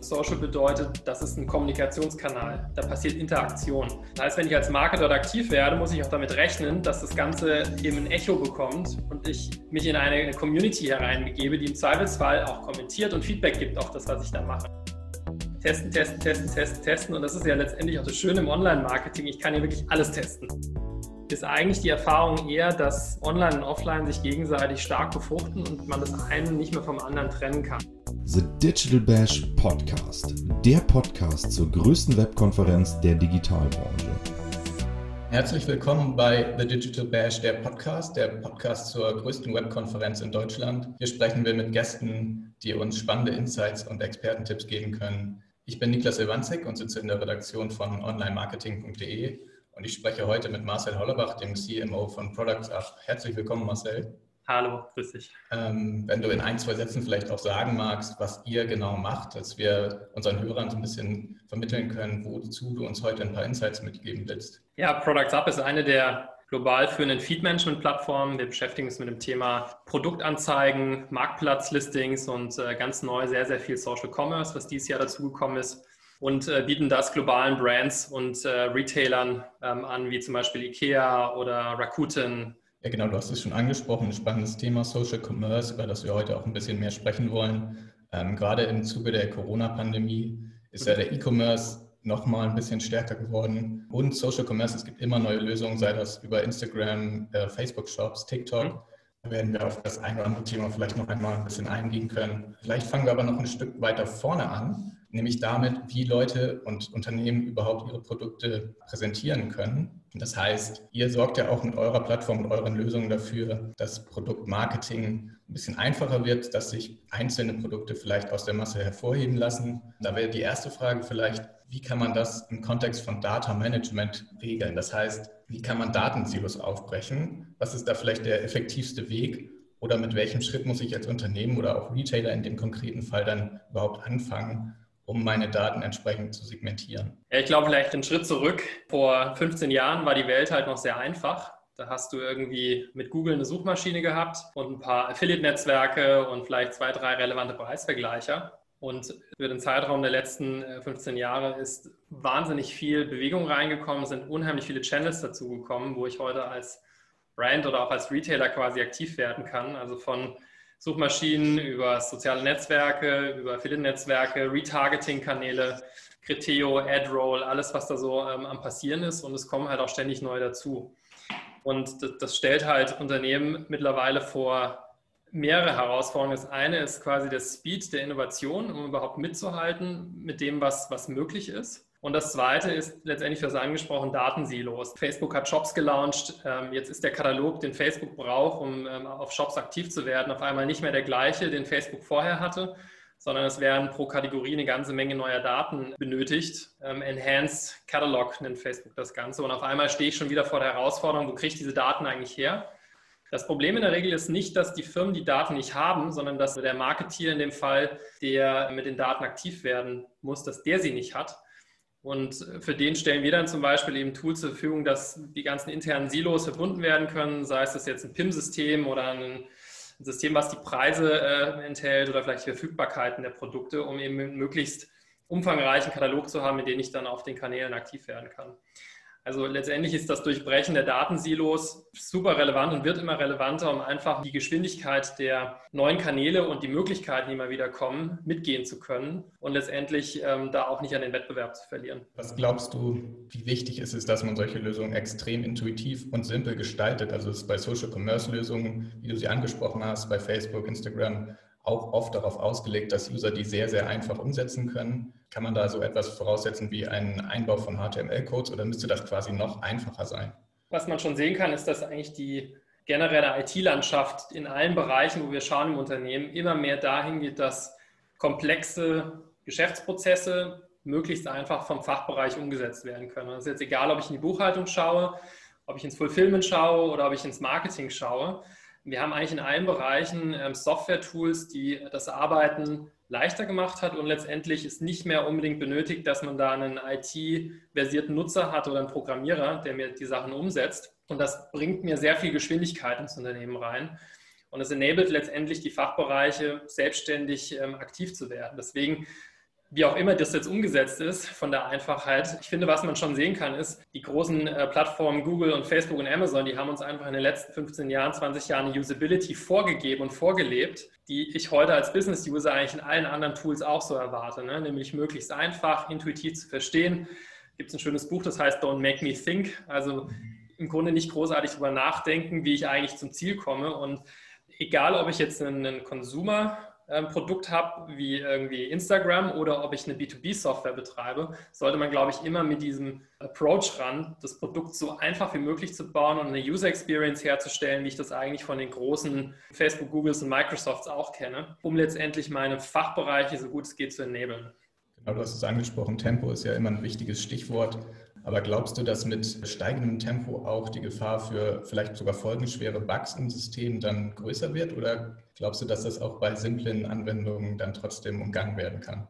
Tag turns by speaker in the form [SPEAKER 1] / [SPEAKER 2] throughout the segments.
[SPEAKER 1] Social bedeutet, das ist ein Kommunikationskanal. Da passiert Interaktion. Das heißt, wenn ich als Marketer aktiv werde, muss ich auch damit rechnen, dass das Ganze eben ein Echo bekommt und ich mich in eine Community hereinbegebe, die im Zweifelsfall auch kommentiert und Feedback gibt auf das, was ich da mache. Testen, testen, testen, testen, testen. Und das ist ja letztendlich auch das Schöne im Online-Marketing. Ich kann hier wirklich alles testen ist eigentlich die Erfahrung eher, dass Online und Offline sich gegenseitig stark befruchten und man das eine nicht mehr vom anderen trennen kann.
[SPEAKER 2] The Digital Bash Podcast, der Podcast zur größten Webkonferenz der Digitalbranche.
[SPEAKER 3] Herzlich willkommen bei The Digital Bash, der Podcast, der Podcast zur größten Webkonferenz in Deutschland. Hier sprechen wir mit Gästen, die uns spannende Insights und Expertentipps geben können. Ich bin Niklas Iwanzig und sitze in der Redaktion von onlinemarketing.de und ich spreche heute mit Marcel Hollerbach, dem CMO von Products Up. Herzlich willkommen, Marcel.
[SPEAKER 1] Hallo, grüß dich.
[SPEAKER 3] Ähm, wenn du in ein, zwei Sätzen vielleicht auch sagen magst, was ihr genau macht, dass wir unseren Hörern so ein bisschen vermitteln können, wozu du uns heute ein paar Insights mitgeben willst.
[SPEAKER 1] Ja, Products Up ist eine der global führenden Feed-Management-Plattformen. Wir beschäftigen uns mit dem Thema Produktanzeigen, Marktplatzlistings und äh, ganz neu sehr, sehr viel Social Commerce, was dieses Jahr dazugekommen ist und äh, bieten das globalen Brands und äh, Retailern ähm, an, wie zum Beispiel IKEA oder Rakuten.
[SPEAKER 3] Ja, genau, du hast es schon angesprochen, ein spannendes Thema Social Commerce, über das wir heute auch ein bisschen mehr sprechen wollen. Ähm, gerade im Zuge der Corona-Pandemie ist ja der E-Commerce nochmal ein bisschen stärker geworden. Und Social Commerce, es gibt immer neue Lösungen, sei das über Instagram, äh, Facebook-Shops, TikTok. Mhm. Werden wir auf das eine oder andere Thema vielleicht noch einmal ein bisschen eingehen können. Vielleicht fangen wir aber noch ein Stück weiter vorne an nämlich damit, wie Leute und Unternehmen überhaupt ihre Produkte präsentieren können. Das heißt, ihr sorgt ja auch mit eurer Plattform und euren Lösungen dafür, dass Produktmarketing ein bisschen einfacher wird, dass sich einzelne Produkte vielleicht aus der Masse hervorheben lassen. Da wäre die erste Frage vielleicht, wie kann man das im Kontext von Data Management regeln? Das heißt, wie kann man Datensilos aufbrechen? Was ist da vielleicht der effektivste Weg? Oder mit welchem Schritt muss ich als Unternehmen oder auch Retailer in dem konkreten Fall dann überhaupt anfangen, um meine Daten entsprechend zu segmentieren?
[SPEAKER 1] Ich glaube, vielleicht einen Schritt zurück. Vor 15 Jahren war die Welt halt noch sehr einfach. Da hast du irgendwie mit Google eine Suchmaschine gehabt und ein paar Affiliate-Netzwerke und vielleicht zwei, drei relevante Preisvergleicher. Und über den Zeitraum der letzten 15 äh, Jahre ist wahnsinnig viel Bewegung reingekommen, sind unheimlich viele Channels dazugekommen, wo ich heute als Brand oder auch als Retailer quasi aktiv werden kann. Also von Suchmaschinen, über soziale Netzwerke, über Affiliate-Netzwerke, Retargeting-Kanäle, Criteo, AdRoll, alles, was da so ähm, am passieren ist. Und es kommen halt auch ständig neue dazu. Und das stellt halt Unternehmen mittlerweile vor mehrere Herausforderungen. Das eine ist quasi der Speed der Innovation, um überhaupt mitzuhalten mit dem, was, was möglich ist. Und das Zweite ist letztendlich, was angesprochen, Datensilos. Facebook hat Shops gelauncht. Ähm, jetzt ist der Katalog, den Facebook braucht, um ähm, auf Shops aktiv zu werden, auf einmal nicht mehr der gleiche, den Facebook vorher hatte, sondern es werden pro Kategorie eine ganze Menge neuer Daten benötigt. Ähm, Enhanced Catalog nennt Facebook das Ganze. Und auf einmal stehe ich schon wieder vor der Herausforderung, wo kriege ich diese Daten eigentlich her? Das Problem in der Regel ist nicht, dass die Firmen die Daten nicht haben, sondern dass der Marketeer in dem Fall, der mit den Daten aktiv werden muss, dass der sie nicht hat. Und für den stellen wir dann zum Beispiel eben Tools zur Verfügung, dass die ganzen internen Silos verbunden werden können, sei es das jetzt ein PIM-System oder ein System, was die Preise äh, enthält oder vielleicht die Verfügbarkeiten der Produkte, um eben möglichst umfangreichen Katalog zu haben, mit dem ich dann auf den Kanälen aktiv werden kann. Also letztendlich ist das Durchbrechen der Datensilos super relevant und wird immer relevanter, um einfach die Geschwindigkeit der neuen Kanäle und die Möglichkeiten, die immer wieder kommen, mitgehen zu können und letztendlich ähm, da auch nicht an den Wettbewerb zu verlieren.
[SPEAKER 3] Was glaubst du, wie wichtig ist es, dass man solche Lösungen extrem intuitiv und simpel gestaltet? Also ist bei Social Commerce Lösungen, wie du sie angesprochen hast, bei Facebook, Instagram, auch oft darauf ausgelegt, dass User die sehr, sehr einfach umsetzen können. Kann man da so etwas voraussetzen wie einen Einbau von HTML-Codes oder müsste das quasi noch einfacher sein?
[SPEAKER 1] Was man schon sehen kann, ist, dass eigentlich die generelle IT-Landschaft in allen Bereichen, wo wir schauen im Unternehmen, immer mehr dahin geht, dass komplexe Geschäftsprozesse möglichst einfach vom Fachbereich umgesetzt werden können. Es ist jetzt egal, ob ich in die Buchhaltung schaue, ob ich ins Fulfillment schaue oder ob ich ins Marketing schaue. Wir haben eigentlich in allen Bereichen ähm, Software-Tools, die das Arbeiten leichter gemacht hat und letztendlich ist nicht mehr unbedingt benötigt, dass man da einen IT-versierten Nutzer hat oder einen Programmierer, der mir die Sachen umsetzt. Und das bringt mir sehr viel Geschwindigkeit ins Unternehmen rein. Und es enabled letztendlich die Fachbereiche, selbstständig ähm, aktiv zu werden. Deswegen wie auch immer das jetzt umgesetzt ist, von der Einfachheit. Ich finde, was man schon sehen kann, ist, die großen äh, Plattformen Google und Facebook und Amazon, die haben uns einfach in den letzten 15 Jahren, 20 Jahren eine Usability vorgegeben und vorgelebt, die ich heute als Business-User eigentlich in allen anderen Tools auch so erwarte, ne? nämlich möglichst einfach, intuitiv zu verstehen. Gibt es ein schönes Buch, das heißt Don't Make Me Think. Also im Grunde nicht großartig darüber nachdenken, wie ich eigentlich zum Ziel komme. Und egal, ob ich jetzt einen Consumer ähm, Produkt habe, wie irgendwie Instagram oder ob ich eine B2B-Software betreibe, sollte man, glaube ich, immer mit diesem Approach ran, das Produkt so einfach wie möglich zu bauen und eine User Experience herzustellen, wie ich das eigentlich von den großen Facebook, Googles und Microsofts auch kenne, um letztendlich meine Fachbereiche so gut es geht zu enablen.
[SPEAKER 3] Genau, du hast es angesprochen, Tempo ist ja immer ein wichtiges Stichwort. Aber glaubst du, dass mit steigendem Tempo auch die Gefahr für vielleicht sogar folgenschwere Bugs im System dann größer wird? Oder glaubst du, dass das auch bei simplen Anwendungen dann trotzdem umgangen werden kann?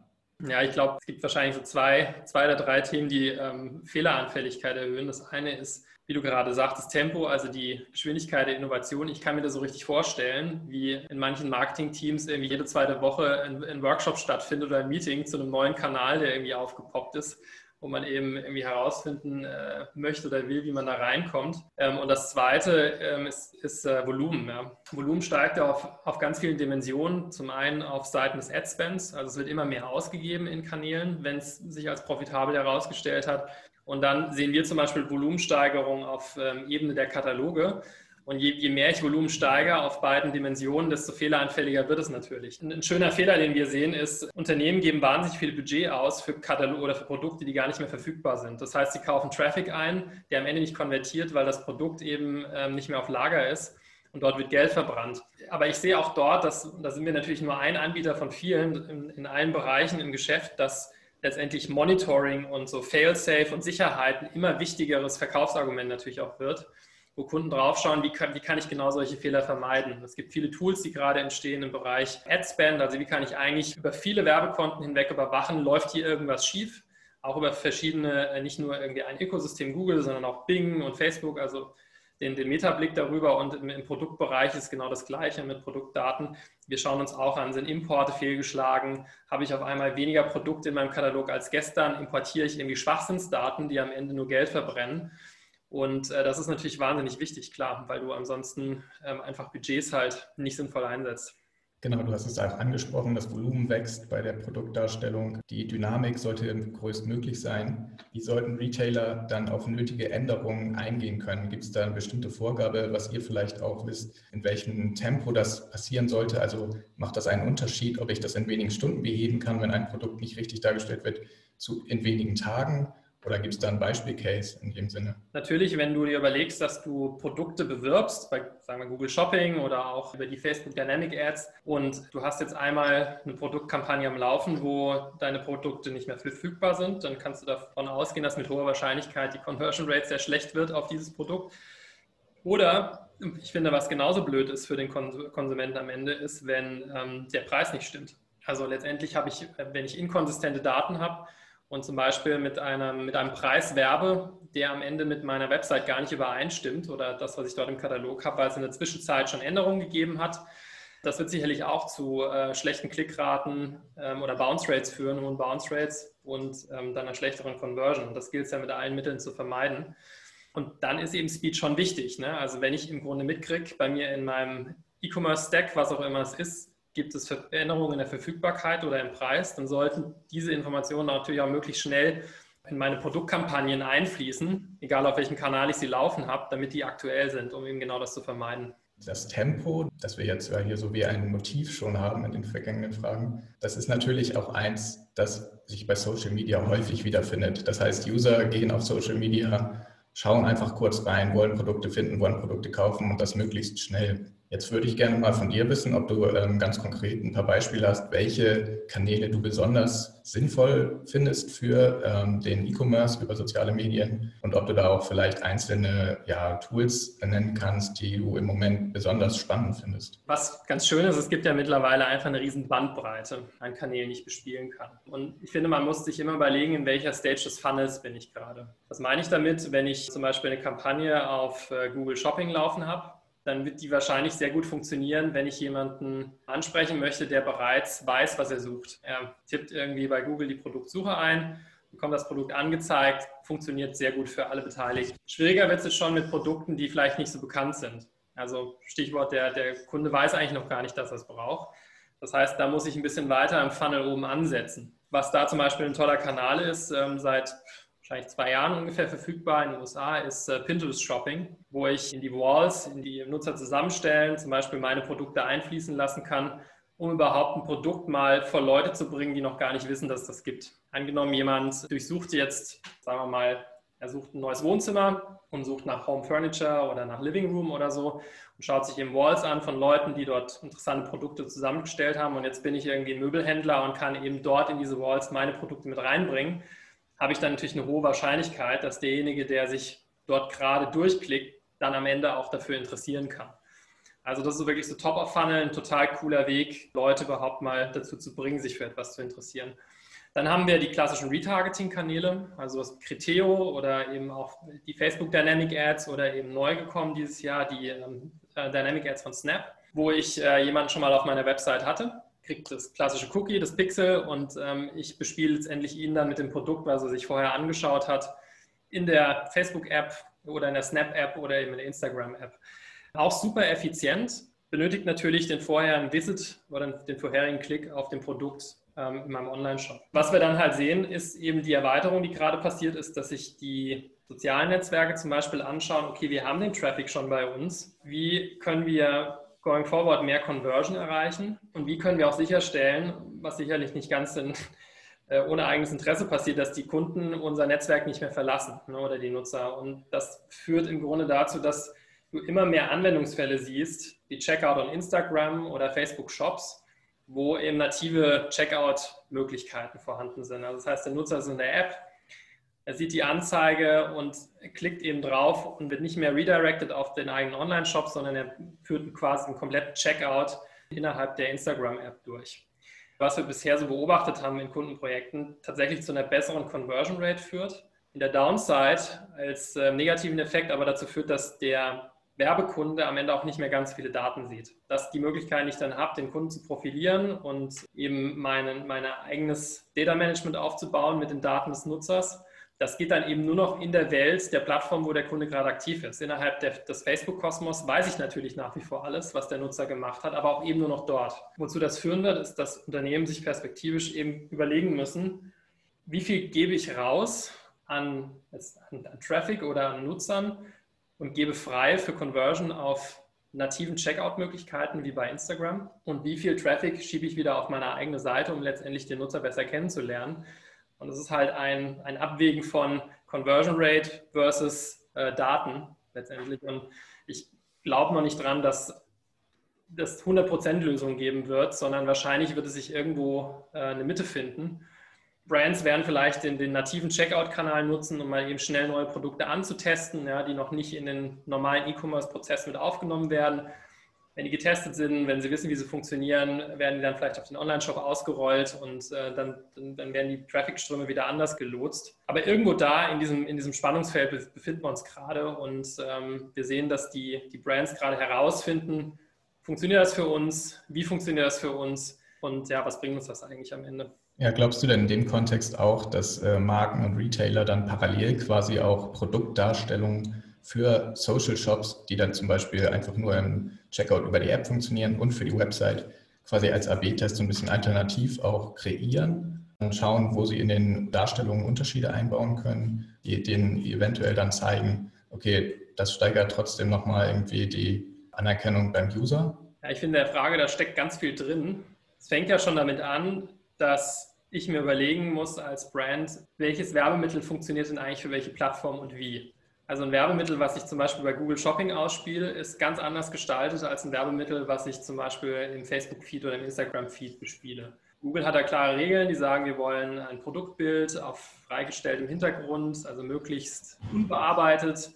[SPEAKER 1] Ja, ich glaube, es gibt wahrscheinlich so zwei, zwei oder drei Themen, die ähm, Fehleranfälligkeit erhöhen. Das eine ist, wie du gerade sagtest, Tempo, also die Geschwindigkeit der Innovation. Ich kann mir das so richtig vorstellen, wie in manchen Marketingteams irgendwie jede zweite Woche ein, ein Workshop stattfindet oder ein Meeting zu einem neuen Kanal, der irgendwie aufgepoppt ist wo man eben irgendwie herausfinden äh, möchte oder will, wie man da reinkommt. Ähm, und das zweite ähm, ist, ist äh, Volumen. Ja. Volumen steigt ja auf, auf ganz vielen Dimensionen. Zum einen auf Seiten des Ad-Spends, also es wird immer mehr ausgegeben in Kanälen, wenn es sich als profitabel herausgestellt hat. Und dann sehen wir zum Beispiel Volumensteigerung auf ähm, Ebene der Kataloge. Und je, je, mehr ich Volumen steigere auf beiden Dimensionen, desto fehleranfälliger wird es natürlich. Ein, ein, schöner Fehler, den wir sehen, ist, Unternehmen geben wahnsinnig viel Budget aus für Kataloge oder für Produkte, die gar nicht mehr verfügbar sind. Das heißt, sie kaufen Traffic ein, der am Ende nicht konvertiert, weil das Produkt eben ähm, nicht mehr auf Lager ist und dort wird Geld verbrannt. Aber ich sehe auch dort, dass, da sind wir natürlich nur ein Anbieter von vielen in, in allen Bereichen im Geschäft, dass letztendlich Monitoring und so Fail-Safe und Sicherheit ein immer wichtigeres Verkaufsargument natürlich auch wird wo Kunden draufschauen, wie kann, wie kann ich genau solche Fehler vermeiden. Es gibt viele Tools, die gerade entstehen im Bereich Adspend, also wie kann ich eigentlich über viele Werbekonten hinweg überwachen, läuft hier irgendwas schief, auch über verschiedene, äh, nicht nur irgendwie ein Ökosystem Google, sondern auch Bing und Facebook, also den, den Metablick darüber und im, im, Produktbereich ist genau das Gleiche mit Produktdaten. Wir schauen uns auch an, sind Importe fehlgeschlagen? Habe ich auf einmal weniger Produkte in meinem Katalog als gestern? Importiere ich irgendwie Schwachsinnsdaten, die am Ende nur Geld verbrennen? Und äh, das ist natürlich wahnsinnig wichtig, klar, weil du ansonsten ähm, einfach Budgets halt nicht sinnvoll einsetzt.
[SPEAKER 3] Genau, du hast es auch angesprochen, das Volumen wächst bei der Produktdarstellung. Die Dynamik sollte größtmöglich sein. Wie sollten Retailer dann auf nötige Änderungen eingehen können? Gibt es da eine bestimmte Vorgabe, was ihr vielleicht auch wisst, in welchem Tempo das passieren sollte? Also macht das einen Unterschied, ob ich das in wenigen Stunden beheben kann, wenn ein Produkt nicht richtig dargestellt wird, zu in wenigen Tagen? Oder gibt es da einen Beispielcase in dem Sinne?
[SPEAKER 1] Natürlich, wenn du dir überlegst, dass du Produkte bewirbst, bei sagen wir Google Shopping oder auch über die Facebook Dynamic Ads und du hast jetzt einmal eine Produktkampagne am Laufen, wo deine Produkte nicht mehr verfügbar sind, dann kannst du davon ausgehen, dass mit hoher Wahrscheinlichkeit die Conversion Rate sehr schlecht wird auf dieses Produkt. Oder ich finde, was genauso blöd ist für den Konsumenten am Ende, ist, wenn ähm, der Preis nicht stimmt. Also letztendlich habe ich, wenn ich inkonsistente Daten habe, und zum Beispiel mit einem, mit einem Preis werbe, der am Ende mit meiner Website gar nicht übereinstimmt oder das, was ich dort im Katalog habe, weil es in der Zwischenzeit schon Änderungen gegeben hat. Das wird sicherlich auch zu äh, schlechten Klickraten ähm, oder Bounce Rates führen, hohen Bounce Rates und ähm, dann einer schlechteren Conversion. Das gilt es ja mit allen Mitteln zu vermeiden. Und dann ist eben Speed schon wichtig. Ne? Also wenn ich im Grunde mitkriege, bei mir in meinem E-Commerce-Stack, was auch immer es ist, gibt es Veränderungen in der Verfügbarkeit oder im Preis, dann sollten diese Informationen natürlich auch möglichst schnell in meine Produktkampagnen einfließen, egal auf welchem Kanal ich sie laufen habe, damit die aktuell sind, um eben genau das zu vermeiden.
[SPEAKER 3] Das Tempo, das wir jetzt hier so wie ein Motiv schon haben in den vergangenen Fragen, das ist natürlich auch eins, das sich bei Social Media häufig wiederfindet. Das heißt, User gehen auf Social Media, schauen einfach kurz rein, wollen Produkte finden, wollen Produkte kaufen und das möglichst schnell. Jetzt würde ich gerne mal von dir wissen, ob du ähm, ganz konkret ein paar Beispiele hast, welche Kanäle du besonders sinnvoll findest für ähm, den E-Commerce über soziale Medien und ob du da auch vielleicht einzelne ja, Tools nennen kannst, die du im Moment besonders spannend findest.
[SPEAKER 1] Was ganz schön ist, es gibt ja mittlerweile einfach eine riesen Bandbreite an Kanälen, die ich bespielen kann. Und ich finde, man muss sich immer überlegen, in welcher Stage des Funnels bin ich gerade. Was meine ich damit, wenn ich zum Beispiel eine Kampagne auf äh, Google Shopping laufen habe? Dann wird die wahrscheinlich sehr gut funktionieren, wenn ich jemanden ansprechen möchte, der bereits weiß, was er sucht. Er tippt irgendwie bei Google die Produktsuche ein, bekommt das Produkt angezeigt, funktioniert sehr gut für alle Beteiligten. Schwieriger wird es schon mit Produkten, die vielleicht nicht so bekannt sind. Also Stichwort, der, der Kunde weiß eigentlich noch gar nicht, dass er es braucht. Das heißt, da muss ich ein bisschen weiter im Funnel oben ansetzen. Was da zum Beispiel ein toller Kanal ist, ähm, seit wahrscheinlich zwei Jahren ungefähr verfügbar in den USA, ist äh, Pinterest Shopping, wo ich in die Walls, in die Nutzer zusammenstellen, zum Beispiel meine Produkte einfließen lassen kann, um überhaupt ein Produkt mal vor Leute zu bringen, die noch gar nicht wissen, dass es das gibt. Angenommen, jemand durchsucht jetzt, sagen wir mal, er sucht ein neues Wohnzimmer und sucht nach Home Furniture oder nach Living Room oder so und schaut sich eben Walls an von Leuten, die dort interessante Produkte zusammengestellt haben. Und jetzt bin ich irgendwie ein Möbelhändler und kann eben dort in diese Walls meine Produkte mit reinbringen. Habe ich dann natürlich eine hohe Wahrscheinlichkeit, dass derjenige, der sich dort gerade durchklickt, dann am Ende auch dafür interessieren kann. Also das ist wirklich so Top of Funnel, ein total cooler Weg, Leute überhaupt mal dazu zu bringen, sich für etwas zu interessieren. Dann haben wir die klassischen Retargeting-Kanäle, also das Criteo oder eben auch die Facebook Dynamic Ads oder eben neu gekommen dieses Jahr die ähm, äh, Dynamic Ads von Snap, wo ich äh, jemanden schon mal auf meiner Website hatte, kriegt das klassische Cookie, das Pixel und ähm, ich bespiele letztendlich ihn dann mit dem Produkt, was er sich vorher angeschaut hat, in der Facebook-App oder in der Snap-App oder eben in der Instagram-App. Auch super effizient, benötigt natürlich den vorherigen Visit oder den vorherigen Klick auf dem Produkt ähm, in meinem Online-Shop. Was wir dann halt sehen, ist eben die Erweiterung, die gerade passiert ist, dass sich die sozialen Netzwerke zum Beispiel anschauen, okay, wir haben den Traffic schon bei uns. Wie können wir going forward mehr Conversion erreichen? Und wie können wir auch sicherstellen, was sicherlich nicht ganz in, äh, ohne eigenes Interesse passiert, dass die Kunden unser Netzwerk nicht mehr verlassen ne, oder die Nutzer. Und das führt im Grunde dazu, dass du immer mehr Anwendungsfälle siehst, wie Checkout on Instagram oder Facebook Shops, wo eben native Checkout-Möglichkeiten vorhanden sind. Also das heißt, der Nutzer ist in der App, er sieht die Anzeige und klickt eben drauf und wird nicht mehr redirected auf den eigenen Online-Shop, sondern er führt quasi einen kompletten Checkout innerhalb der Instagram-App durch. Was wir bisher so beobachtet haben in Kundenprojekten, tatsächlich zu einer besseren Conversion Rate führt. In der Downside als äh, negativen Effekt aber dazu führt, dass der Werbekunde am Ende auch nicht mehr ganz viele Daten sieht. Dass die Möglichkeit, die ich dann habe, den Kunden zu profilieren und eben mein meine eigenes Data Management aufzubauen mit den Daten des Nutzers, das geht dann eben nur noch in der Welt der Plattform, wo der Kunde gerade aktiv ist. Innerhalb der, des Facebook-Kosmos weiß ich natürlich nach wie vor alles, was der Nutzer gemacht hat, aber auch eben nur noch dort. Wozu das führen wird, ist, dass Unternehmen sich perspektivisch eben überlegen müssen, wie viel gebe ich raus an, an, an Traffic oder an Nutzern, und gebe frei für Conversion auf nativen Checkout-Möglichkeiten wie bei Instagram und wie viel Traffic schiebe ich wieder auf meine eigene Seite, um letztendlich den Nutzer besser kennenzulernen. Und das ist halt ein, ein Abwägen von Conversion Rate versus äh, Daten letztendlich. Und ich glaube noch nicht dran, dass das 100% Lösung geben wird, sondern wahrscheinlich wird es sich irgendwo äh, eine Mitte finden. Brands werden vielleicht den, den nativen Checkout-Kanal nutzen, um mal eben schnell neue Produkte anzutesten, ja, die noch nicht in den normalen E-Commerce-Prozess mit aufgenommen werden. Wenn die getestet sind, wenn sie wissen, wie sie funktionieren, werden die dann vielleicht auf den Online-Shop ausgerollt und äh, dann, dann, werden die Traffic-Ströme wieder anders gelotst. Aber irgendwo da in diesem, in diesem Spannungsfeld befinden wir uns gerade und ähm, wir sehen, dass die, die Brands gerade herausfinden, funktioniert das für uns, wie funktioniert das für uns und ja, was bringt uns das eigentlich am Ende?
[SPEAKER 3] Ja, glaubst du denn in dem Kontext auch, dass äh, Marken und Retailer dann parallel quasi auch Produktdarstellungen für Social Shops, die dann zum Beispiel einfach nur im Checkout über die App funktionieren und für die Website quasi als AB-Test so ein bisschen alternativ auch kreieren und schauen, wo sie in den Darstellungen Unterschiede einbauen können, die denen eventuell dann zeigen, okay, das steigert trotzdem nochmal irgendwie die Anerkennung beim User?
[SPEAKER 1] Ja, ich finde, der Frage, da steckt ganz viel drin. Es fängt ja schon damit an, dass ich mir überlegen muss als Brand, welches Werbemittel funktioniert denn eigentlich für welche Plattform und wie. Also ein Werbemittel, was ich zum Beispiel bei Google Shopping ausspiele, ist ganz anders gestaltet als ein Werbemittel, was ich zum Beispiel im Facebook-Feed oder im Instagram-Feed bespiele. Google hat da klare Regeln, die sagen, wir wollen ein Produktbild auf freigestelltem Hintergrund, also möglichst unbearbeitet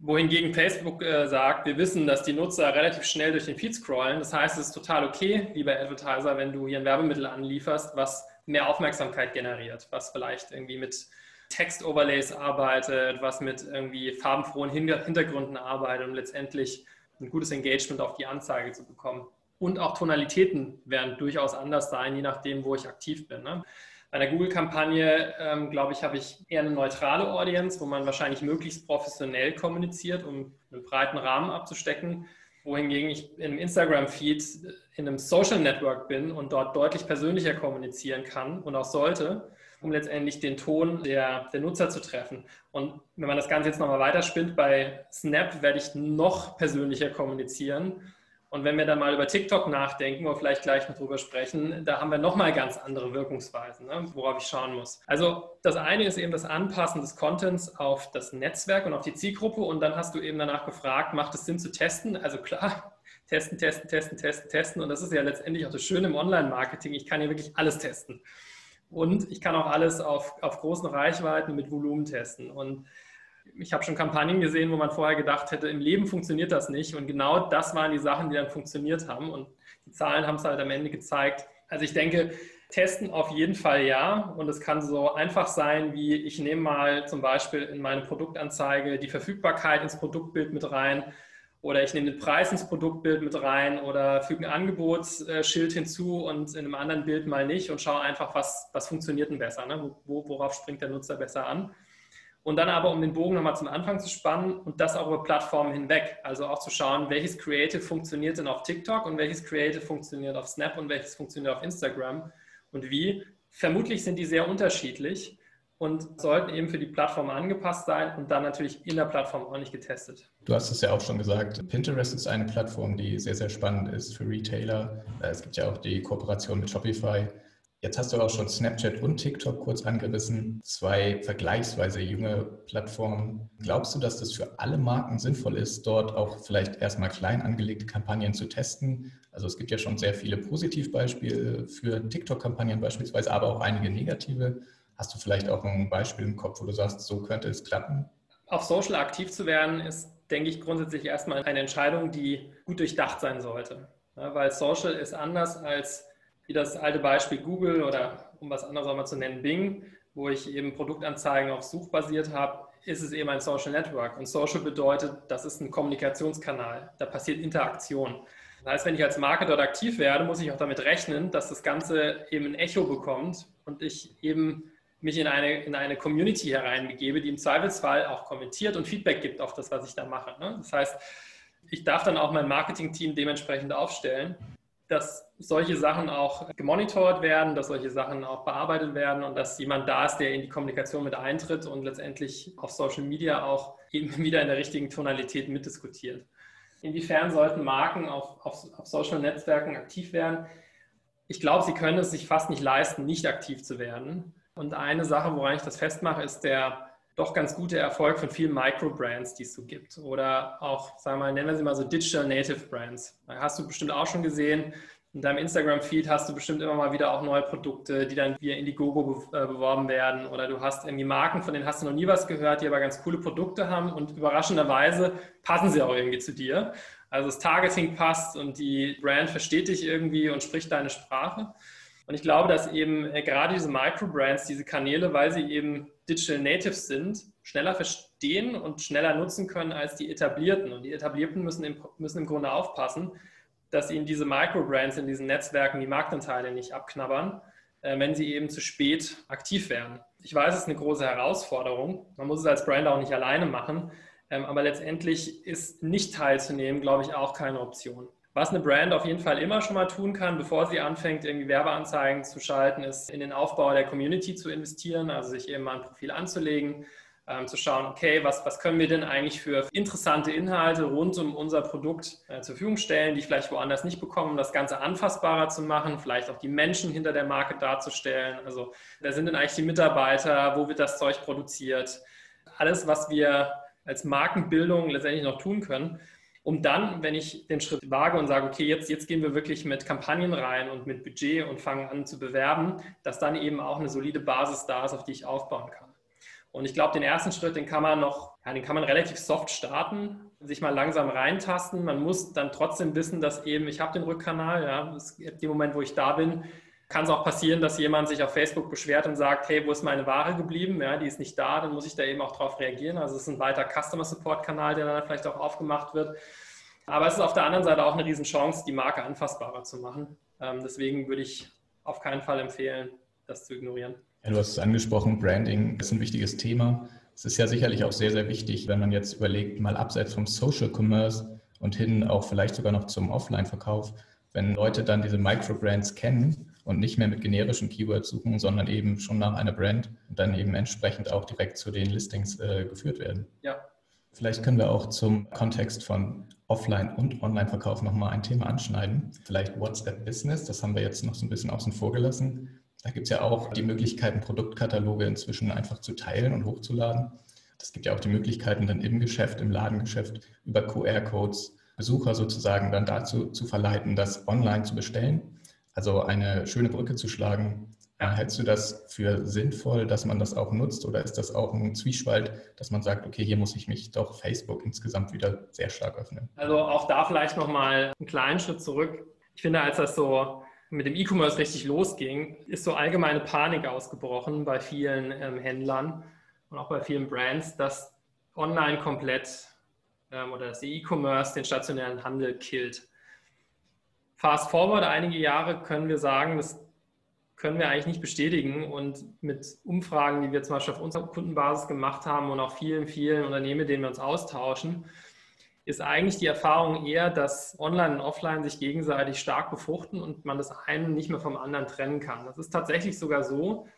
[SPEAKER 1] wohingegen Facebook äh, sagt, wir wissen, dass die Nutzer relativ schnell durch den Feed scrollen. Das heißt, es ist total okay, lieber Advertiser, wenn du hier ein Werbemittel anlieferst, was mehr Aufmerksamkeit generiert, was vielleicht irgendwie mit Text-Overlays arbeitet, was mit irgendwie farbenfrohen Hintergründen arbeitet und letztendlich ein gutes Engagement auf die Anzeige zu bekommen. Und auch Tonalitäten werden durchaus anders sein, je nachdem, wo ich aktiv bin. Ne? Bei einer Google-Kampagne, ähm, glaube ich, habe ich eher eine neutrale Audience, wo man wahrscheinlich möglichst professionell kommuniziert, um einen breiten Rahmen abzustecken. Wohingegen ich im Instagram-Feed in einem Social Network bin und dort deutlich persönlicher kommunizieren kann und auch sollte, um letztendlich den Ton der, der Nutzer zu treffen. Und wenn man das Ganze jetzt nochmal weiterspinnt, bei Snap werde ich noch persönlicher kommunizieren und wenn wir dann mal über TikTok nachdenken, wo wir vielleicht gleich noch drüber sprechen, da haben wir nochmal ganz andere Wirkungsweisen, ne, worauf ich schauen muss. Also das eine ist eben das Anpassen des Contents auf das Netzwerk und auf die Zielgruppe. Und dann hast du eben danach gefragt, macht es Sinn zu testen? Also klar, testen, testen, testen, testen, testen. Und das ist ja letztendlich auch das Schöne im Online-Marketing. Ich kann hier wirklich alles testen. Und ich kann auch alles auf, auf großen Reichweiten mit Volumen testen. Und ich habe schon Kampagnen gesehen, wo man vorher gedacht hätte, im Leben funktioniert das nicht. Und genau das waren die Sachen, die dann funktioniert haben. Und die Zahlen haben es halt am Ende gezeigt. Also ich denke, testen auf jeden Fall ja. Und es kann so einfach sein, wie ich nehme mal zum Beispiel in meine Produktanzeige die Verfügbarkeit ins Produktbild mit rein. Oder ich nehme den Preis ins Produktbild mit rein oder füge ein Angebotsschild hinzu und in einem anderen Bild mal nicht und schaue einfach, was, was funktioniert denn besser, ne? worauf springt der Nutzer besser an. Und dann aber, um den Bogen nochmal zum Anfang zu spannen und das auch über Plattformen hinweg. Also auch zu schauen, welches Creative funktioniert denn auf TikTok und welches Creative funktioniert auf Snap und welches funktioniert auf Instagram und wie. Vermutlich sind die sehr unterschiedlich und sollten eben für die Plattform angepasst sein und dann natürlich in der Plattform ordentlich getestet.
[SPEAKER 3] Du hast es ja auch schon gesagt, Pinterest ist eine Plattform, die sehr, sehr spannend ist für Retailer. Es gibt ja auch die Kooperation mit Shopify. Jetzt hast du auch schon Snapchat und TikTok kurz angerissen, zwei vergleichsweise junge Plattformen. Glaubst du, dass das für alle Marken sinnvoll ist, dort auch vielleicht erstmal klein angelegte Kampagnen zu testen? Also es gibt ja schon sehr viele Positivbeispiele für TikTok-Kampagnen beispielsweise, aber auch einige negative. Hast du vielleicht auch ein Beispiel im Kopf, wo du sagst, so könnte es klappen?
[SPEAKER 1] Auf Social aktiv zu werden, ist, denke ich, grundsätzlich erstmal eine Entscheidung, die gut durchdacht sein sollte. Ja, weil Social ist anders als wie das alte Beispiel Google oder um was anderes auch mal zu nennen, Bing, wo ich eben Produktanzeigen auf Such basiert habe, ist es eben ein Social Network. Und Social bedeutet, das ist ein Kommunikationskanal. Da passiert Interaktion. Das heißt, wenn ich als Marke dort aktiv werde, muss ich auch damit rechnen, dass das Ganze eben ein Echo bekommt und ich eben mich in eine, in eine Community hereinbegebe, die im Zweifelsfall auch kommentiert und Feedback gibt auf das, was ich da mache. Ne? Das heißt, ich darf dann auch mein Marketing-Team dementsprechend aufstellen dass solche Sachen auch gemonitort werden, dass solche Sachen auch bearbeitet werden und dass jemand da ist, der in die Kommunikation mit eintritt und letztendlich auf Social Media auch eben wieder in der richtigen Tonalität mitdiskutiert. Inwiefern sollten Marken auf, auf, auf Social Netzwerken aktiv werden? Ich glaube, sie können es sich fast nicht leisten, nicht aktiv zu werden. Und eine Sache, woran ich das festmache, ist der doch ganz gute Erfolg von vielen Micro-Brands, die es so gibt. Oder auch, sagen wir mal, nennen wir sie mal so Digital Native Brands. Da hast du bestimmt auch schon gesehen. In deinem Instagram-Feed hast du bestimmt immer mal wieder auch neue Produkte, die dann via Indiegogo äh, beworben werden. Oder du hast irgendwie Marken, von denen hast du noch nie was gehört, die aber ganz coole Produkte haben und überraschenderweise passen sie auch irgendwie zu dir. Also das Targeting passt und die Brand versteht dich irgendwie und spricht deine Sprache. Und ich glaube, dass eben äh, gerade diese Micro-Brands, diese Kanäle, weil sie eben Digital Natives sind, schneller verstehen und schneller nutzen können als die etablierten. Und die etablierten müssen im, müssen im Grunde aufpassen, dass ihnen diese Micro-Brands in diesen Netzwerken die Marktanteile nicht abknabbern, äh, wenn sie eben zu spät aktiv werden. Ich weiß, es ist eine große Herausforderung. Man muss es als Brand auch nicht alleine machen. Ähm, aber letztendlich ist nicht teilzunehmen, glaube ich, auch keine Option. Was eine Brand auf jeden Fall immer schon mal tun kann, bevor sie anfängt, irgendwie Werbeanzeigen zu schalten, ist in den Aufbau der Community zu investieren, also sich eben mal ein Profil anzulegen, ähm, zu schauen, okay, was, was können wir denn eigentlich für interessante Inhalte rund um unser Produkt äh, zur Verfügung stellen, die ich vielleicht woanders nicht bekomme, um das Ganze anfassbarer zu machen, vielleicht auch die Menschen hinter der Marke darzustellen. Also wer sind denn eigentlich die Mitarbeiter, wo wird das Zeug produziert? Alles, was wir als Markenbildung letztendlich noch tun können um dann, wenn ich den Schritt wage und sage, okay, jetzt, jetzt gehen wir wirklich mit Kampagnen rein und mit Budget und fangen an zu bewerben, dass dann eben auch eine solide Basis da ist, auf die ich aufbauen kann. Und ich glaube, den ersten Schritt, den kann man noch, ja, den kann man relativ soft starten, sich mal langsam reintasten. Man muss dann trotzdem wissen, dass eben, ich habe den Rückkanal, ja, es gibt den Moment, wo ich da bin, kann es auch passieren, dass jemand sich auf Facebook beschwert und sagt, hey, wo ist meine Ware geblieben? Ja, die ist nicht da, dann muss ich da eben auch darauf reagieren. Also es ist ein weiter Customer Support Kanal, der dann vielleicht auch aufgemacht wird. Aber es ist auf der anderen Seite auch eine Riesenchance, die Marke anfassbarer zu machen. Ähm, deswegen würde ich auf keinen Fall empfehlen, das zu ignorieren.
[SPEAKER 3] Ja, du hast es angesprochen, Branding ist ein wichtiges Thema. Es ist ja sicherlich auch sehr, sehr wichtig, wenn man jetzt überlegt, mal abseits vom Social Commerce und hin auch vielleicht sogar noch zum Offline-Verkauf, wenn Leute dann diese Microbrands kennen und nicht mehr mit generischen Keywords suchen, sondern eben schon nach einer Brand und dann eben entsprechend auch direkt zu den Listings äh, geführt werden.
[SPEAKER 1] Ja.
[SPEAKER 3] Vielleicht können wir auch zum Kontext von Offline- und Online-Verkauf nochmal ein Thema anschneiden. Vielleicht WhatsApp Business, das haben wir jetzt noch so ein bisschen außen vor gelassen. Da gibt es ja auch die Möglichkeiten, Produktkataloge inzwischen einfach zu teilen und hochzuladen. Es gibt ja auch die Möglichkeiten, dann im Geschäft, im Ladengeschäft über QR-Codes Besucher sozusagen dann dazu zu verleiten, das online zu bestellen. Also eine schöne Brücke zu schlagen. Ja. Hältst du das für sinnvoll, dass man das auch nutzt oder ist das auch ein Zwiespalt, dass man sagt, okay, hier muss ich mich doch Facebook insgesamt wieder sehr stark öffnen?
[SPEAKER 1] Also auch da vielleicht nochmal einen kleinen Schritt zurück. Ich finde, als das so mit dem E-Commerce richtig losging, ist so allgemeine Panik ausgebrochen bei vielen ähm, Händlern und auch bei vielen Brands, dass online komplett ähm, oder dass E-Commerce den stationären Handel killt. Fast forward einige Jahre können wir sagen, das können wir eigentlich nicht bestätigen. Und mit Umfragen, die wir zum Beispiel auf unserer Kundenbasis gemacht haben und auch vielen, vielen Unternehmen, denen wir uns austauschen, ist eigentlich die Erfahrung eher, dass Online und Offline sich gegenseitig stark befruchten und man das eine nicht mehr vom anderen trennen kann. Das ist tatsächlich sogar so,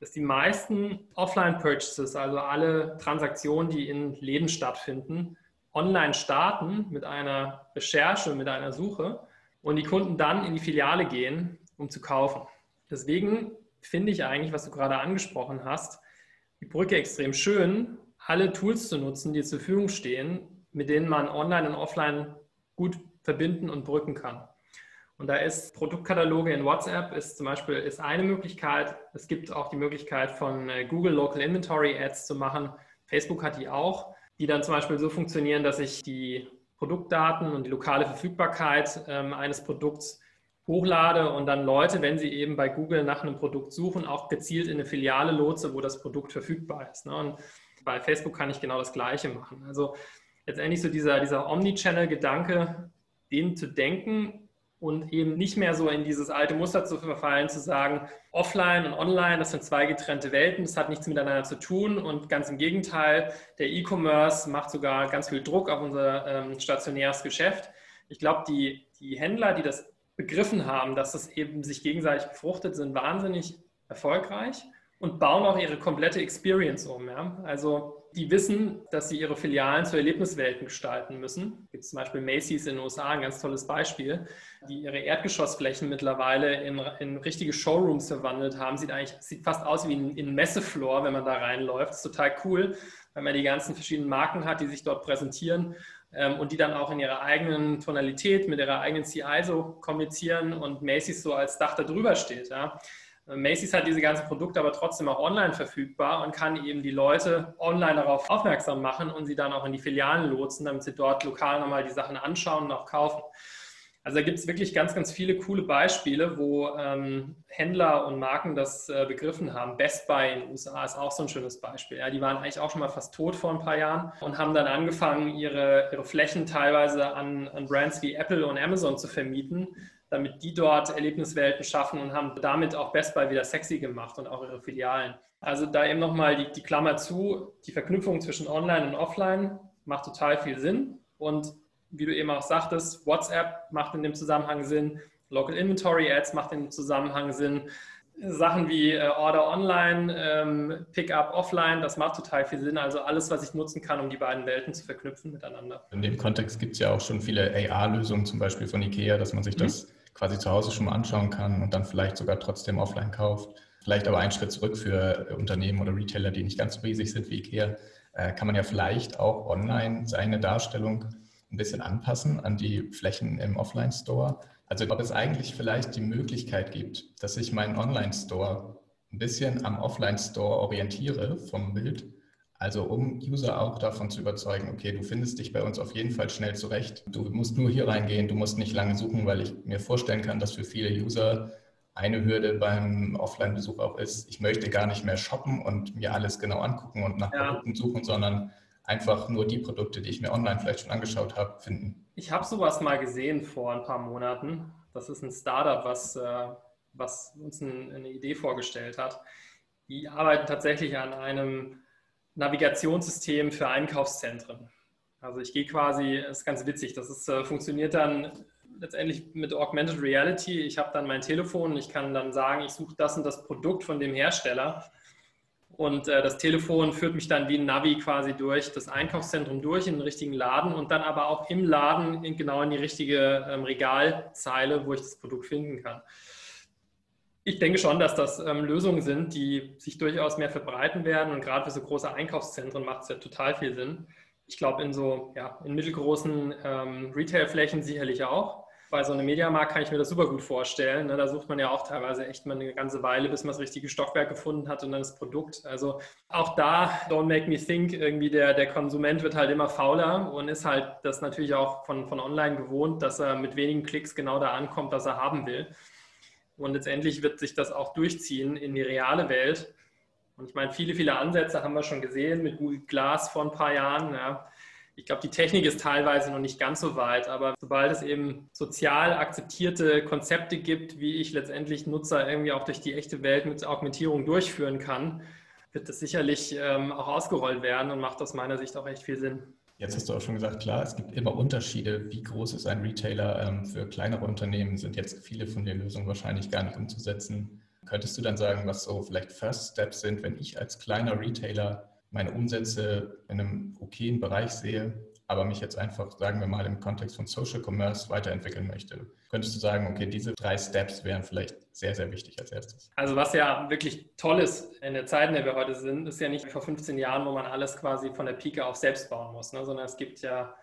[SPEAKER 1] dass die meisten Offline-Purchases, also alle Transaktionen, die in Läden stattfinden, online starten mit einer Recherche, mit einer Suche und die Kunden dann in die Filiale gehen, um zu kaufen. Deswegen finde ich eigentlich, was du gerade angesprochen hast, die Brücke extrem schön, alle Tools zu nutzen, die zur Verfügung stehen, mit denen man online und offline gut verbinden und brücken kann. Und da ist Produktkataloge in WhatsApp ist zum Beispiel ist eine Möglichkeit. Es gibt auch die Möglichkeit von äh, Google Local Inventory Ads zu machen. Facebook hat die auch, die dann zum Beispiel so funktionieren, dass ich die Produktdaten und die lokale Verfügbarkeit ähm, eines Produkts hochlade und dann Leute, wenn sie eben bei Google nach einem Produkt suchen, auch gezielt in eine Filiale lotse, wo das Produkt verfügbar ist. Ne? Und bei Facebook kann ich genau das Gleiche machen. Also letztendlich so dieser, dieser Omnichannel-Gedanke, den zu denken und eben nicht mehr so in dieses alte Muster zu verfallen, zu sagen, offline und online, das sind zwei getrennte Welten, das hat nichts miteinander zu tun und ganz im Gegenteil, der E-Commerce macht sogar ganz viel Druck auf unser ähm, stationäres Geschäft. Ich glaube, die, die Händler, die das begriffen haben, dass das eben sich gegenseitig befruchtet, sind wahnsinnig erfolgreich und bauen auch ihre komplette Experience um. Ja? Also die wissen, dass sie ihre Filialen zu Erlebniswelten gestalten müssen. Es gibt zum Beispiel Macy's in den USA, ein ganz tolles Beispiel, die ihre Erdgeschossflächen mittlerweile in, in richtige Showrooms verwandelt haben. Sieht eigentlich sieht fast aus wie ein, Messefloor, wenn man da reinläuft. Ist total cool, weil man die ganzen verschiedenen Marken hat, die sich dort präsentieren ähm, und die dann auch in ihrer eigenen Tonalität mit ihrer eigenen CI so kommunizieren und Macy's so als Dach darüber steht. Ja. Macy's hat diese ganzen Produkte aber trotzdem auch online verfügbar und kann eben die Leute online darauf aufmerksam machen und sie dann auch in die Filialen lotsen, damit sie dort lokal nochmal die Sachen anschauen und auch kaufen. Also da gibt es wirklich ganz, ganz viele coole Beispiele, wo ähm, Händler und Marken das äh, begriffen haben. Best Buy in den USA ist auch so ein schönes Beispiel. Ja, die waren eigentlich auch schon mal fast tot vor ein paar Jahren und haben dann angefangen, ihre, ihre Flächen teilweise an, an Brands wie Apple und Amazon zu vermieten, damit die dort Erlebniswelten schaffen und haben damit auch Best Buy wieder sexy gemacht und auch ihre Filialen. Also da eben nochmal die, die Klammer zu, die Verknüpfung zwischen Online und Offline macht total viel Sinn und wie du eben auch sagtest, WhatsApp macht in dem Zusammenhang Sinn, Local Inventory Ads macht in dem Zusammenhang Sinn. Sachen wie äh, Order Online, ähm, Pickup Offline, das macht total viel Sinn. Also alles, was ich nutzen kann, um die beiden Welten zu verknüpfen miteinander.
[SPEAKER 3] In dem Kontext gibt es ja auch schon viele AR-Lösungen, zum Beispiel von IKEA, dass man sich mhm. das quasi zu Hause schon mal anschauen kann und dann vielleicht sogar trotzdem offline kauft. Vielleicht aber einen Schritt zurück für Unternehmen oder Retailer, die nicht ganz so riesig sind wie IKEA, äh, kann man ja vielleicht auch online seine Darstellung ein bisschen anpassen an die Flächen im Offline-Store. Also ob es eigentlich vielleicht die Möglichkeit gibt, dass ich meinen Online-Store ein bisschen am Offline-Store orientiere vom Bild also um User auch davon zu überzeugen, okay, du findest dich bei uns auf jeden Fall schnell zurecht. Du musst nur hier reingehen, du musst nicht lange suchen, weil ich mir vorstellen kann, dass für viele User eine Hürde beim Offline-Besuch auch ist, ich möchte gar nicht mehr shoppen und mir alles genau angucken und nach ja. Produkten suchen, sondern einfach nur die Produkte, die ich mir online vielleicht schon angeschaut habe, finden?
[SPEAKER 1] Ich habe sowas mal gesehen vor ein paar Monaten. Das ist ein Startup, was, äh, was uns eine Idee vorgestellt hat. Die arbeiten tatsächlich an einem Navigationssystem für Einkaufszentren. Also ich gehe quasi, das ist ganz witzig, das ist, äh, funktioniert dann letztendlich mit Augmented Reality. Ich habe dann mein Telefon, ich kann dann sagen, ich suche das und das Produkt von dem Hersteller. Und äh, das Telefon führt mich dann wie ein Navi quasi durch das Einkaufszentrum durch in den richtigen Laden und dann aber auch im Laden in, genau in die richtige ähm, Regalzeile, wo ich das Produkt finden kann. Ich denke schon, dass das ähm, Lösungen sind, die sich durchaus mehr verbreiten werden und gerade für so große Einkaufszentren macht es ja total viel Sinn. Ich glaube, in so ja, in mittelgroßen ähm, Retailflächen sicherlich auch. Bei so einem Mediamarkt kann ich mir das super gut vorstellen. Ne? Da sucht man ja auch teilweise echt mal eine ganze Weile, bis man das richtige Stockwerk gefunden hat und dann das Produkt. Also auch da, don't make me think, irgendwie der, der Konsument wird halt immer fauler und ist halt das natürlich auch von, von online gewohnt, dass er mit wenigen Klicks genau da ankommt, was er haben will. Und letztendlich wird sich das auch durchziehen in die reale Welt. Und ich meine, viele, viele Ansätze haben wir schon gesehen mit Google Glass vor ein paar Jahren. Ja. Ich glaube, die Technik ist teilweise noch nicht ganz so weit, aber sobald es eben sozial akzeptierte Konzepte gibt, wie ich letztendlich Nutzer irgendwie auch durch die echte Welt mit Augmentierung durchführen kann, wird das sicherlich ähm, auch ausgerollt werden und macht aus meiner Sicht auch echt viel Sinn.
[SPEAKER 3] Jetzt hast du auch schon gesagt, klar, es gibt immer Unterschiede. Wie groß ist ein Retailer? Ähm, für kleinere Unternehmen sind jetzt viele von den Lösungen wahrscheinlich gar nicht umzusetzen. Könntest du dann sagen, was so vielleicht First Steps sind, wenn ich als kleiner Retailer meine Umsätze in einem okayen Bereich sehe, aber mich jetzt einfach, sagen wir mal, im Kontext von Social Commerce weiterentwickeln möchte? Könntest du sagen, okay, diese drei Steps wären vielleicht sehr, sehr wichtig als erstes?
[SPEAKER 1] Also was ja wirklich toll ist in der Zeit, in der wir heute sind, ist ja nicht vor 15 Jahren, wo man alles quasi von der Pike auf selbst bauen muss, ne? sondern es gibt ja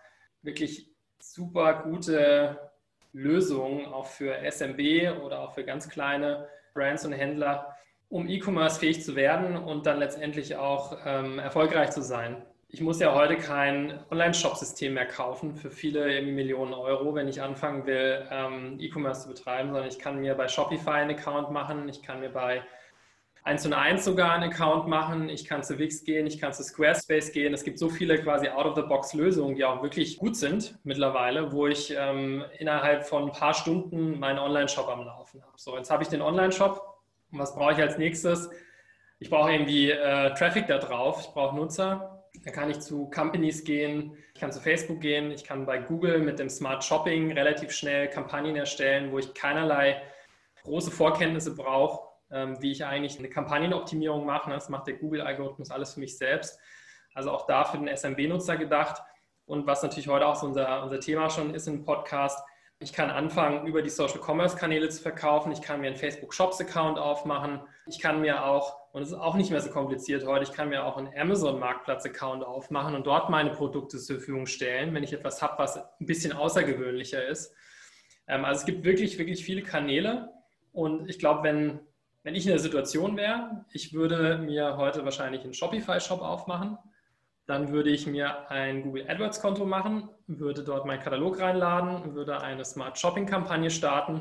[SPEAKER 1] wirklich super gute Lösungen auch für SMB oder auch für ganz kleine Brands und Händler, um E-Commerce fähig zu werden und dann letztendlich auch ähm, erfolgreich zu sein. Ich muss ja heute kein Online-Shop-System mehr kaufen für viele Millionen Euro, wenn ich anfangen will, ähm, E-Commerce zu betreiben, sondern ich kann mir bei Shopify einen Account machen, ich kann mir bei 1 und 1 sogar einen Account machen, ich kann zu Wix gehen, ich kann zu Squarespace gehen. Es gibt so viele quasi Out-of-the-Box-Lösungen, die auch wirklich gut sind mittlerweile, wo ich ähm, innerhalb von ein paar Stunden meinen Online-Shop am Laufen habe. So, jetzt habe ich den Online-Shop. Und was brauche ich als nächstes? Ich brauche irgendwie äh, Traffic da drauf, ich brauche Nutzer. Dann kann ich zu Companies gehen, ich kann zu Facebook gehen, ich kann bei Google mit dem Smart Shopping relativ schnell Kampagnen erstellen, wo ich keinerlei große Vorkenntnisse brauche ähm, wie ich eigentlich eine Kampagnenoptimierung mache. Das macht der Google-Algorithmus alles für mich selbst. Also auch da für den SMB-Nutzer gedacht. Und was natürlich heute auch so unser, unser Thema schon ist im Podcast, ich kann anfangen, über die Social Commerce Kanäle zu verkaufen. Ich kann mir einen Facebook Shops Account aufmachen. Ich kann mir auch, und es ist auch nicht mehr so kompliziert heute, ich kann mir auch einen Amazon Marktplatz Account aufmachen und dort meine Produkte zur Verfügung stellen, wenn ich etwas habe, was ein bisschen außergewöhnlicher ist. Ähm, also es gibt wirklich, wirklich viele Kanäle. Und ich glaube, wenn wenn ich in der Situation wäre, ich würde mir heute wahrscheinlich einen Shopify-Shop aufmachen, dann würde ich mir ein Google AdWords-Konto machen, würde dort meinen Katalog reinladen, würde eine Smart Shopping-Kampagne starten,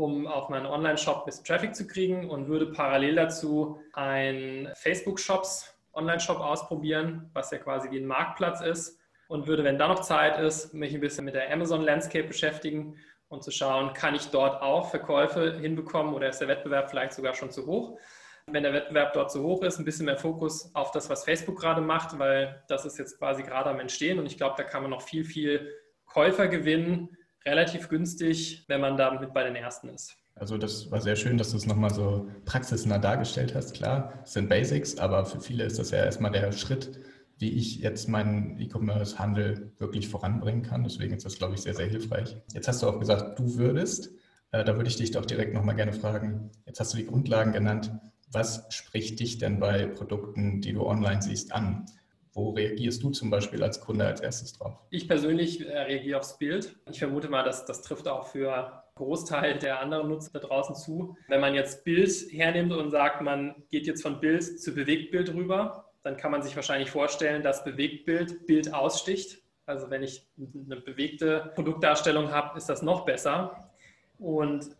[SPEAKER 1] um auf meinen Online-Shop ein bisschen Traffic zu kriegen und würde parallel dazu ein Facebook-Shops Online-Shop ausprobieren, was ja quasi wie ein Marktplatz ist und würde, wenn da noch Zeit ist, mich ein bisschen mit der Amazon-Landscape beschäftigen und zu schauen, kann ich dort auch Verkäufe hinbekommen oder ist der Wettbewerb vielleicht sogar schon zu hoch? Wenn der Wettbewerb dort zu hoch ist, ein bisschen mehr Fokus auf das, was Facebook gerade macht, weil das ist jetzt quasi gerade am Entstehen und ich glaube, da kann man noch viel, viel Käufer gewinnen, relativ günstig, wenn man da mit bei den Ersten ist.
[SPEAKER 3] Also das war sehr schön, dass du es nochmal so praxisnah dargestellt hast. Klar, es sind Basics, aber für viele ist das ja erstmal der Schritt, wie ich jetzt meinen E-Commerce-Handel wirklich voranbringen kann. Deswegen ist das, glaube ich, sehr, sehr hilfreich. Jetzt hast du auch gesagt, du würdest. Äh, da würde ich dich doch direkt nochmal gerne fragen. Jetzt hast du die Grundlagen genannt. Was spricht dich denn bei Produkten, die du online siehst, an? Wo reagierst du zum Beispiel als Kunde als erstes drauf?
[SPEAKER 1] Ich persönlich äh, reagiere aufs Bild. Ich vermute mal, dass das trifft auch für Großteil der anderen Nutzer da draußen zu. Wenn man jetzt Bild hernimmt und sagt, man geht jetzt von Bild zu Bewegtbild rüber, dann kann man sich wahrscheinlich vorstellen, dass Bewegtbild Bild aussticht. Also wenn ich eine bewegte Produktdarstellung habe, ist das noch besser. Und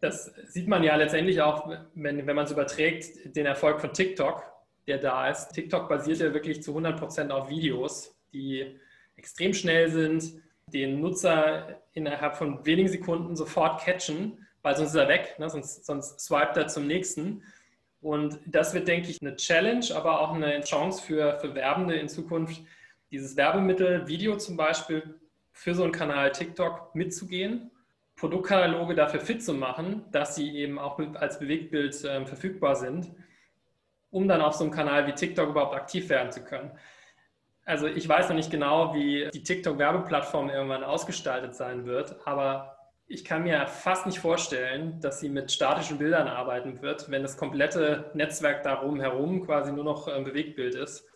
[SPEAKER 1] das sieht man ja letztendlich auch, wenn, wenn man es überträgt, den Erfolg von TikTok. Der da ist. TikTok basiert ja wirklich zu 100 Prozent auf Videos, die extrem schnell sind, den Nutzer innerhalb von wenigen Sekunden sofort catchen, weil sonst ist er weg, ne? sonst, sonst swipet er zum nächsten. Und das wird, denke ich, eine Challenge, aber auch eine Chance für, für Werbende in Zukunft, dieses Werbemittel, Video zum Beispiel, für so einen Kanal TikTok mitzugehen, Produktkataloge dafür fit zu machen, dass sie eben auch als Bewegtbild äh, verfügbar sind, um dann auf so einem Kanal wie TikTok überhaupt aktiv werden zu können. Also ich weiß noch nicht genau, wie die TikTok-Werbeplattform irgendwann ausgestaltet sein wird, aber ich kann mir fast nicht vorstellen, dass sie mit statischen Bildern arbeiten wird, wenn das komplette Netzwerk darum herum quasi nur noch ein Bewegtbild ist.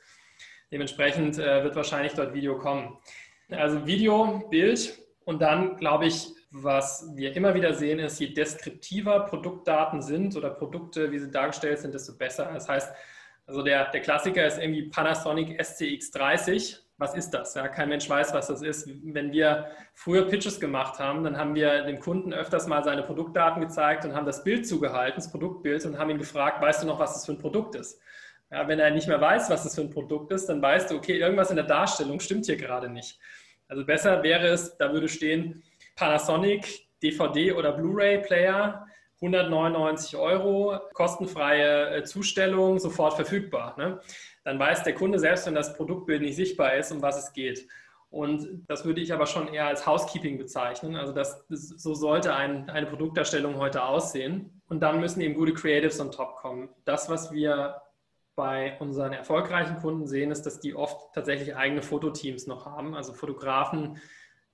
[SPEAKER 1] Dementsprechend äh, wird wahrscheinlich dort Video kommen. Also Video, Bild und dann glaube ich, was wir immer wieder sehen, ist, je deskriptiver Produktdaten sind oder Produkte, wie sie dargestellt sind, desto besser. Das heißt, also der, der Klassiker ist irgendwie Panasonic SCX30 was ist das? Ja, kein Mensch weiß, was das ist. Wenn wir früher Pitches gemacht haben, dann haben wir dem Kunden öfters mal seine Produktdaten gezeigt und haben das Bild zugehalten, das Produktbild, und haben ihn gefragt, weißt du noch, was das für ein Produkt ist? Ja, wenn er nicht mehr weiß, was das für ein Produkt ist, dann weißt du, okay, irgendwas in der Darstellung stimmt hier gerade nicht. Also besser wäre es, da würde stehen Panasonic DVD oder Blu-ray Player 199 Euro, kostenfreie äh, Zustellung, sofort verfügbar. Ne? Dann weiß der Kunde selbst, wenn das Produktbild nicht sichtbar ist, um was es geht. Und das würde ich aber schon eher als Housekeeping bezeichnen. Also das, so sollte ein, eine Produktdarstellung heute aussehen. Und dann müssen eben gute Creatives on top kommen. Das, was wir bei unseren erfolgreichen Kunden sehen, ist, dass die oft tatsächlich eigene Fototeams noch haben. Also Fotografen,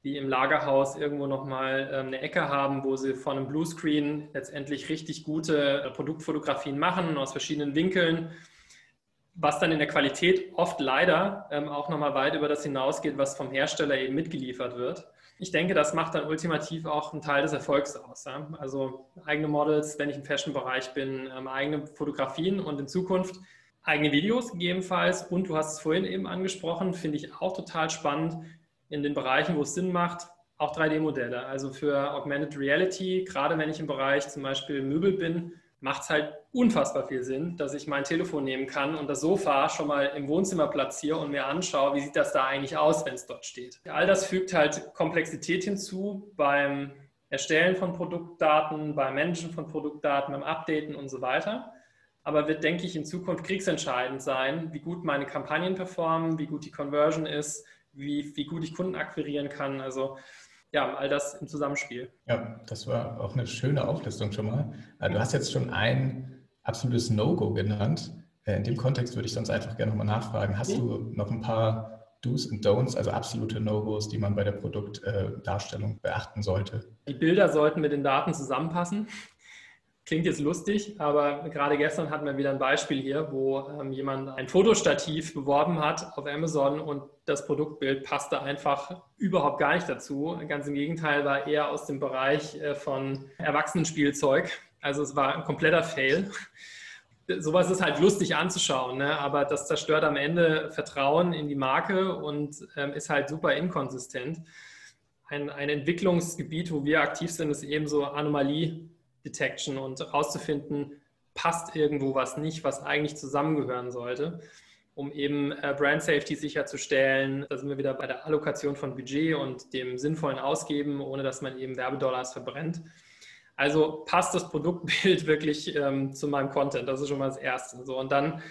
[SPEAKER 1] die im Lagerhaus irgendwo nochmal ähm, eine Ecke haben, wo sie von einem Bluescreen letztendlich richtig gute äh, Produktfotografien machen aus verschiedenen Winkeln, was dann in der Qualität oft leider ähm, auch nochmal weit über das hinausgeht, was vom Hersteller eben mitgeliefert wird. Ich denke, das macht dann ultimativ auch einen Teil des Erfolgs aus. Also eigene Models, wenn ich im Fashion-Bereich bin, ähm, eigene Fotografien und in Zukunft eigene Videos gegebenenfalls. Und du hast es vorhin eben angesprochen, finde ich auch total spannend, in den Bereichen, wo es Sinn macht, auch 3D-Modelle. Also für Augmented Reality, gerade wenn ich im Bereich zum Beispiel Möbel bin, macht es halt unfassbar viel Sinn, dass ich mein Telefon nehmen kann und das Sofa schon mal im Wohnzimmer platziere und mir anschaue, wie sieht das da eigentlich aus, wenn es dort steht. All das fügt halt Komplexität hinzu beim Erstellen von Produktdaten, beim Managen von Produktdaten, beim Updaten und so weiter. Aber wird, denke ich, in Zukunft kriegsentscheidend sein, wie gut meine Kampagnen performen, wie gut die Conversion ist, wie, wie gut ich Kunden akquirieren kann. Also ja, all das im Zusammenspiel.
[SPEAKER 3] Ja, das war auch eine schöne Auflistung schon mal. Äh, du hast jetzt schon ein absolutes No-Go genannt. Äh, in dem Kontext würde ich sonst einfach gerne nochmal nachfragen. Hast du noch ein paar Do's und Don'ts, also absolute No-Gos, die man bei der Produktdarstellung beachten sollte?
[SPEAKER 1] Die Bilder sollten mit den Daten zusammenpassen. Klingt jetzt lustig, aber gerade gestern hatten wir wieder ein Beispiel hier, wo ähm, jemand ein Fotostativ beworben hat auf Amazon und das Produktbild passte einfach überhaupt gar nicht dazu. Ganz im Gegenteil war eher aus dem Bereich äh, von Erwachsenenspielzeug. Also es war ein kompletter Fail. Sowas ist halt lustig anzuschauen, ne? aber das zerstört am Ende Vertrauen in die Marke und ähm, ist halt super inkonsistent. Ein, ein Entwicklungsgebiet, wo wir aktiv sind, ist eben so Anomalie Detection und herauszufinden, passt irgendwo was nicht, was eigentlich zusammengehören sollte, um eben äh, Brand Safety sicherzustellen. Da sind wir wieder bei der Allokation von Budget und dem sinnvollen Ausgeben, ohne dass man eben Werbedollars verbrennt. Also passt das Produktbild wirklich ähm, zu meinem Content. Das ist schon mal das Erste. So, und dann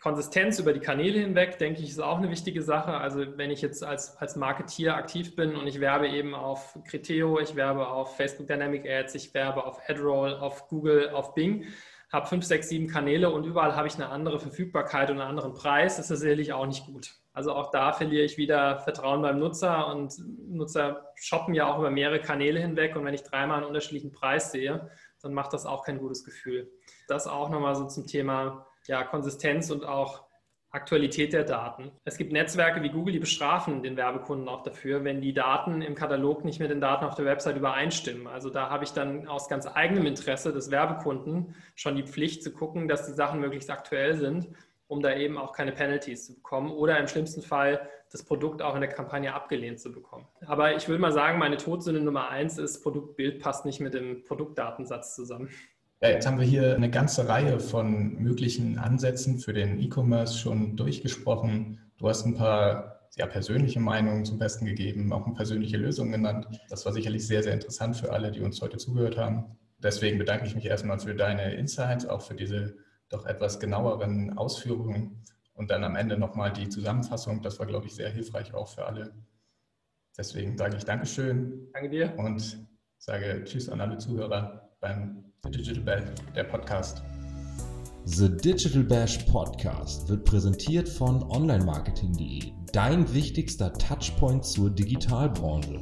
[SPEAKER 1] Konsistenz über die Kanäle hinweg, denke ich, ist auch eine wichtige Sache. Also wenn ich jetzt als, als Marketeer aktiv bin und ich werbe eben auf Criteo, ich werbe auf Facebook Dynamic Ads, ich werbe auf AdRoll, auf Google, auf Bing, habe fünf, sechs, sieben Kanäle und überall habe ich eine andere Verfügbarkeit und einen anderen Preis, ist das sicherlich auch nicht gut. Also auch da verliere ich wieder Vertrauen beim Nutzer und Nutzer shoppen ja auch über mehrere Kanäle hinweg und wenn ich dreimal einen unterschiedlichen Preis sehe, dann macht das auch kein gutes Gefühl. Das auch nochmal so zum Thema ja, Konsistenz und auch Aktualität der Daten. Es gibt Netzwerke wie Google, die bestrafen den Werbekunden auch dafür, wenn die Daten im Katalog nicht mit den Daten auf der Website übereinstimmen. Also da habe ich dann aus ganz eigenem Interesse des Werbekunden schon die Pflicht zu gucken, dass die Sachen möglichst aktuell sind, um da eben auch keine Penalties zu bekommen oder im schlimmsten Fall das Produkt auch in der Kampagne abgelehnt zu bekommen. Aber ich würde mal sagen, meine Todsünde Nummer eins ist, Produktbild passt nicht mit dem Produktdatensatz zusammen.
[SPEAKER 3] Ja, jetzt haben wir hier eine ganze Reihe von möglichen Ansätzen für den E-Commerce schon durchgesprochen. Du hast ein paar ja, persönliche Meinungen zum Besten gegeben, auch eine persönliche Lösung genannt. Das war sicherlich sehr, sehr interessant für alle, die uns heute zugehört haben. Deswegen bedanke ich mich erstmal für deine Insights, auch für diese doch etwas genaueren Ausführungen und dann am Ende nochmal die Zusammenfassung. Das war, glaube ich, sehr hilfreich auch für alle. Deswegen sage ich Dankeschön.
[SPEAKER 1] Danke dir.
[SPEAKER 3] Und sage Tschüss an alle Zuhörer beim The Digital Bash, der Podcast.
[SPEAKER 2] The Digital Bash Podcast wird präsentiert von onlinemarketing.de, dein wichtigster Touchpoint zur Digitalbranche.